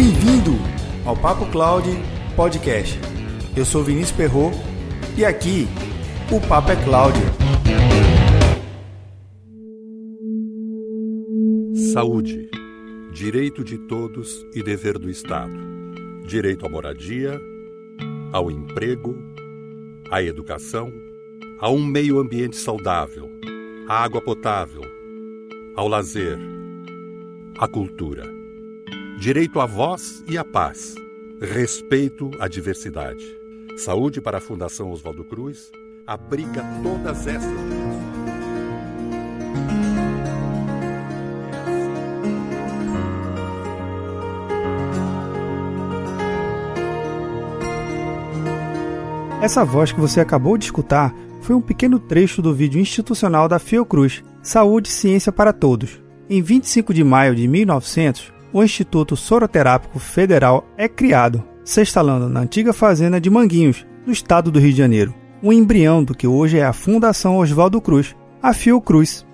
Bem-vindo ao Papo Cloud Podcast. Eu sou Vinícius Perro e aqui o Papo é Cloud. Saúde, direito de todos e dever do Estado. Direito à moradia, ao emprego, à educação, a um meio ambiente saudável, à água potável, ao lazer, à cultura direito à voz e à paz, respeito à diversidade. Saúde para a Fundação Oswaldo Cruz abriga todas essas. Essa voz que você acabou de escutar foi um pequeno trecho do vídeo institucional da Fiocruz, Saúde e Ciência para Todos. Em 25 de maio de 1900, o Instituto Soroterápico Federal é criado, se instalando na antiga fazenda de Manguinhos, no estado do Rio de Janeiro, um embrião do que hoje é a Fundação Oswaldo Cruz, a Fiocruz.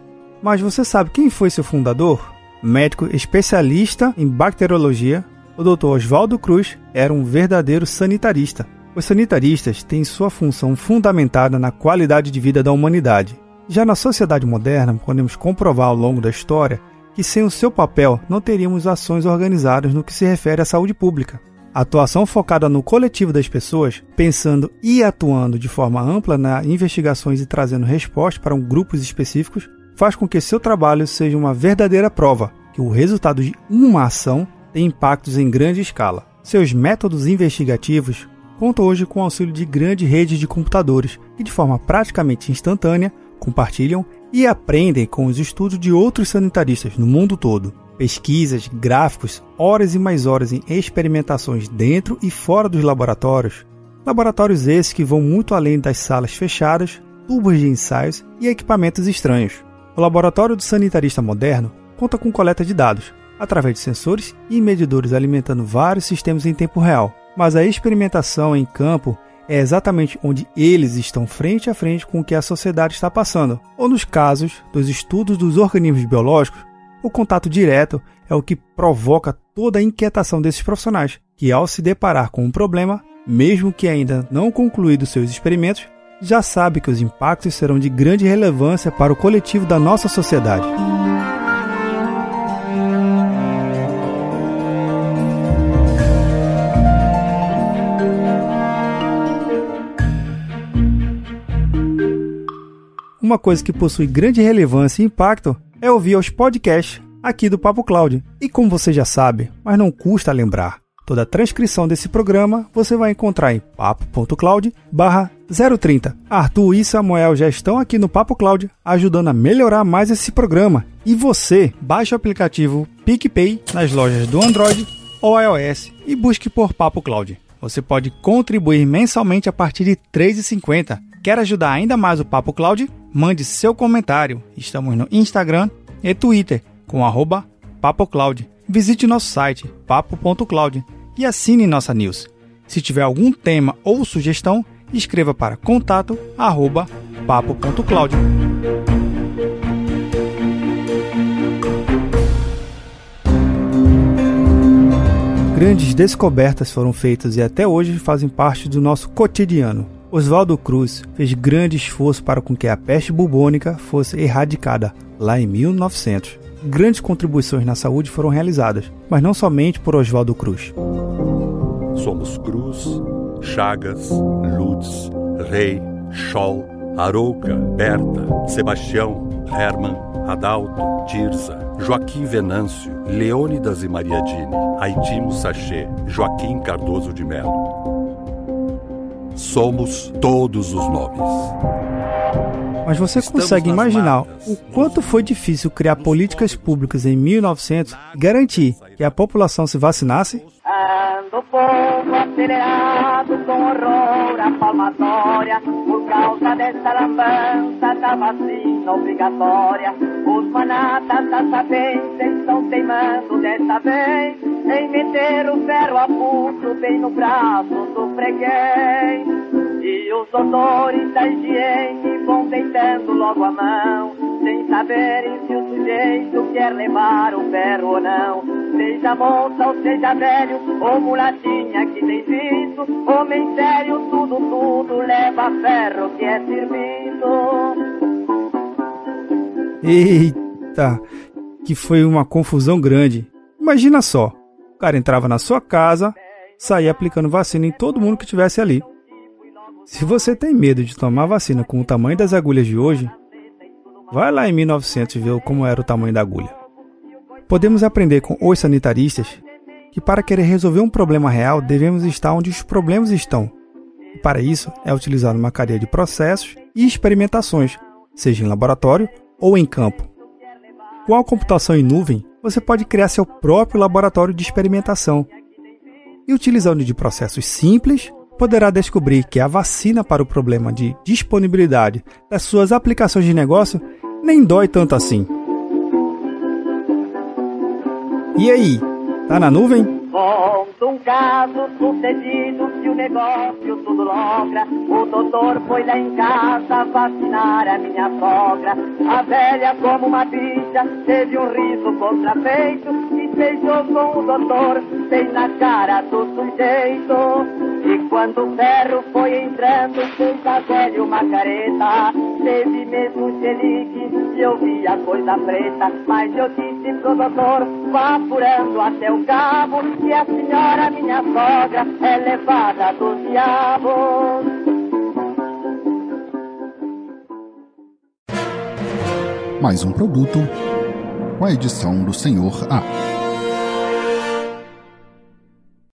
Mas você sabe quem foi seu fundador? Médico especialista em bacteriologia, o Dr. Oswaldo Cruz era um verdadeiro sanitarista. Os sanitaristas têm sua função fundamentada na qualidade de vida da humanidade. Já na sociedade moderna, podemos comprovar ao longo da história que sem o seu papel não teríamos ações organizadas no que se refere à saúde pública. A atuação focada no coletivo das pessoas, pensando e atuando de forma ampla nas investigações e trazendo respostas para um grupos específicos, faz com que seu trabalho seja uma verdadeira prova que o resultado de uma ação tem impactos em grande escala. Seus métodos investigativos contam hoje com o auxílio de grandes redes de computadores que, de forma praticamente instantânea, compartilham e aprendem com os estudos de outros sanitaristas no mundo todo. Pesquisas, gráficos, horas e mais horas em experimentações dentro e fora dos laboratórios. Laboratórios esses que vão muito além das salas fechadas, tubos de ensaios e equipamentos estranhos. O laboratório do sanitarista moderno conta com coleta de dados, através de sensores e medidores alimentando vários sistemas em tempo real. Mas a experimentação em campo é exatamente onde eles estão frente a frente com o que a sociedade está passando. Ou nos casos dos estudos dos organismos biológicos, o contato direto é o que provoca toda a inquietação desses profissionais, que ao se deparar com um problema, mesmo que ainda não concluídos seus experimentos, já sabe que os impactos serão de grande relevância para o coletivo da nossa sociedade. Uma coisa que possui grande relevância e impacto é ouvir os podcasts aqui do Papo Cloud. E como você já sabe, mas não custa lembrar, toda a transcrição desse programa você vai encontrar em papo.cloud 030. Arthur e Samuel já estão aqui no Papo Cloud ajudando a melhorar mais esse programa. E você, baixe o aplicativo PicPay nas lojas do Android ou iOS e busque por Papo Cloud. Você pode contribuir mensalmente a partir de R$ 3,50. Quer ajudar ainda mais o Papo Cloud? Mande seu comentário. Estamos no Instagram e Twitter com papocloud. Visite nosso site papo.cloud e assine nossa news. Se tiver algum tema ou sugestão, escreva para contato arroba papo.cloud. Grandes descobertas foram feitas e até hoje fazem parte do nosso cotidiano. Oswaldo Cruz fez grande esforço para com que a peste bubônica fosse erradicada lá em 1900. Grandes contribuições na saúde foram realizadas, mas não somente por Oswaldo Cruz. Somos Cruz, Chagas, Lutz, Rei, Scholl, Arouca, Berta, Sebastião, Hermann, Adalto, Tirza, Joaquim Venâncio, Leônidas e Mariadine, Aitimo Sachê, Joaquim Cardoso de Melo somos todos os nomes. Mas você Estamos consegue imaginar o quanto foi difícil criar políticas públicas em 1900 e garantir que a população se vacinasse? Com horror a palmatória por causa dessa lambança da vacina obrigatória. Os manatas da sabência estão teimando dessa vez em meter o ferro a pulso bem no braço do freguês. E os doutores da higiene vão deitando logo a mão, sem saberem se o sujeito quer levar o ferro ou não. Seja moça ou seja velho, ou mulatinha que tem visto, homem sério, tudo, tudo leva ferro que é servido. Eita, que foi uma confusão grande. Imagina só, o cara entrava na sua casa, saía aplicando vacina em todo mundo que estivesse ali. Se você tem medo de tomar vacina com o tamanho das agulhas de hoje, vai lá em 1900 ver como era o tamanho da agulha. Podemos aprender com os sanitaristas que para querer resolver um problema real devemos estar onde os problemas estão. E para isso é utilizada uma cadeia de processos e experimentações, seja em laboratório ou em campo. Com a computação em nuvem, você pode criar seu próprio laboratório de experimentação. E utilizando de processos simples, poderá descobrir que a vacina para o problema de disponibilidade das suas aplicações de negócio nem dói tanto assim. E aí, tá na nuvem? Conta um caso sucedido que o negócio tudo logra. O doutor foi lá em casa vacinar a minha sogra. A velha, como uma bicha, teve um riso contrafeito e beijou com o doutor, sem na cara do sujeito. E quando o ferro foi entrando, fez a velha uma careta. Teve mesmo xerique e eu vi a coisa preta. Mas eu disse pro doutor, vá apurando até o cabo, que a senhora, minha sogra, é levada dos diabos. Mais um produto com a edição do Senhor A.